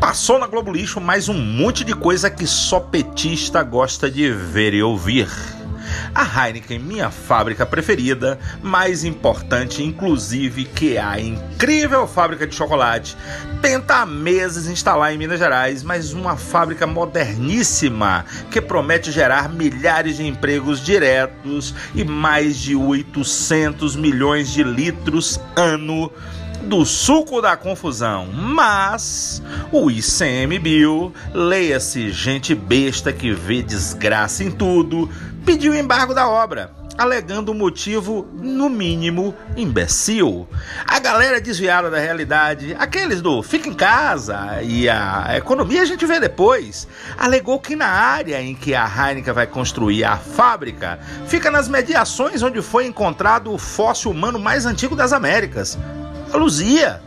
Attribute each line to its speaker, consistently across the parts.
Speaker 1: Passou na Globo Lixo mais um monte de coisa que só petista gosta de ver e ouvir. A Heineken, minha fábrica preferida, mais importante inclusive que a incrível fábrica de chocolate, tenta há meses instalar em Minas Gerais, mas uma fábrica moderníssima que promete gerar milhares de empregos diretos e mais de 800 milhões de litros ano do suco da confusão, mas o ICMBio, leia-se gente besta que vê desgraça em tudo, pediu embargo da obra, alegando um motivo, no mínimo, imbecil. A galera desviada da realidade, aqueles do fica em casa e a economia a gente vê depois, alegou que na área em que a Heineken vai construir a fábrica fica nas mediações onde foi encontrado o fóssil humano mais antigo das Américas a Luzia.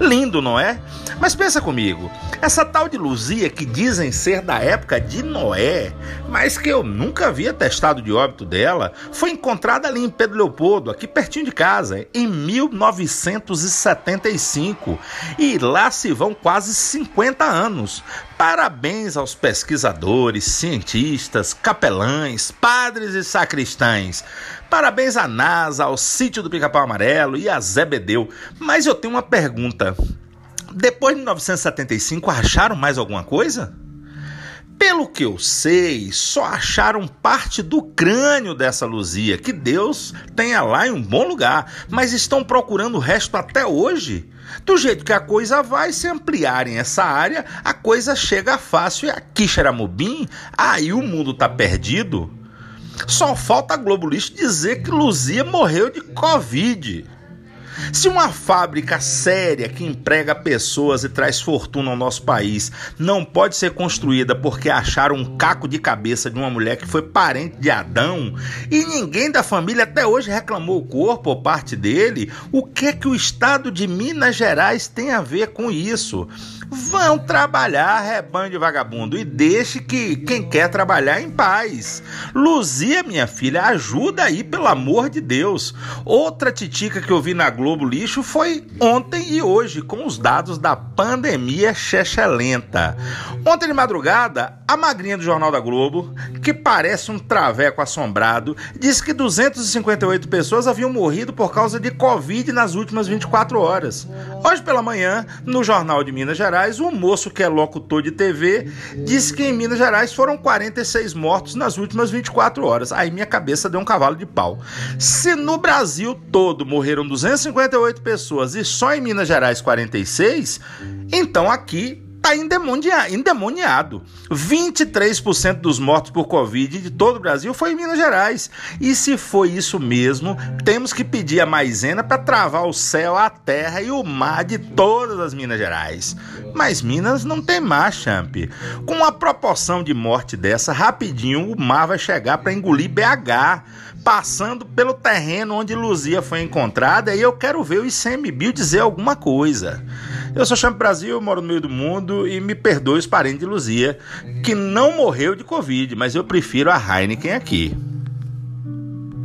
Speaker 1: Lindo, não é? Mas pensa comigo, essa tal de Luzia que dizem ser da época de Noé, mas que eu nunca vi atestado de óbito dela, foi encontrada ali em Pedro Leopoldo, aqui pertinho de casa, em 1975. E lá se vão quase 50 anos. Parabéns aos pesquisadores, cientistas, capelães, padres e sacristães. Parabéns à NASA, ao sítio do Pica-Pau Amarelo e a Zebedeu. Mas eu tenho uma pergunta. Depois de 1975, acharam mais alguma coisa? Pelo que eu sei, só acharam parte do crânio dessa Luzia, que Deus tenha lá em um bom lugar, mas estão procurando o resto até hoje. Do jeito que a coisa vai, se ampliarem essa área, a coisa chega fácil e aqui, Xeramobim, aí o mundo tá perdido. Só falta a Globo Lixo dizer que Luzia morreu de Covid. Se uma fábrica séria que emprega pessoas e traz fortuna ao nosso país não pode ser construída porque acharam um caco de cabeça de uma mulher que foi parente de Adão e ninguém da família até hoje reclamou o corpo ou parte dele, o que é que o estado de Minas Gerais tem a ver com isso? Vão trabalhar, rebanho de vagabundo, e deixe que quem quer trabalhar em paz. Luzia, minha filha, ajuda aí, pelo amor de Deus. Outra titica que eu vi na Globo Lixo foi ontem e hoje, com os dados da pandemia chechelenta. Ontem de madrugada, a magrinha do Jornal da Globo, que parece um traveco assombrado, disse que 258 pessoas haviam morrido por causa de Covid nas últimas 24 horas. Hoje pela manhã, no Jornal de Minas Gerais, Gerais, um moço que é locutor de TV disse que em Minas Gerais foram 46 mortos nas últimas 24 horas. Aí minha cabeça deu um cavalo de pau. Se no Brasil todo morreram 258 pessoas e só em Minas Gerais 46, então aqui está endemoniado. 23% dos mortos por Covid de todo o Brasil foi em Minas Gerais. E se foi isso mesmo, temos que pedir a maisena para travar o céu, a terra e o mar de todas as Minas Gerais. Mas Minas não tem mar, champ. Com uma proporção de morte dessa, rapidinho o mar vai chegar para engolir BH, passando pelo terreno onde Luzia foi encontrada. E eu quero ver o ICMBio dizer alguma coisa. Eu sou Champ Brasil, moro no meio do mundo e me perdoe os parentes de Luzia, que não morreu de Covid, mas eu prefiro a Heineken aqui.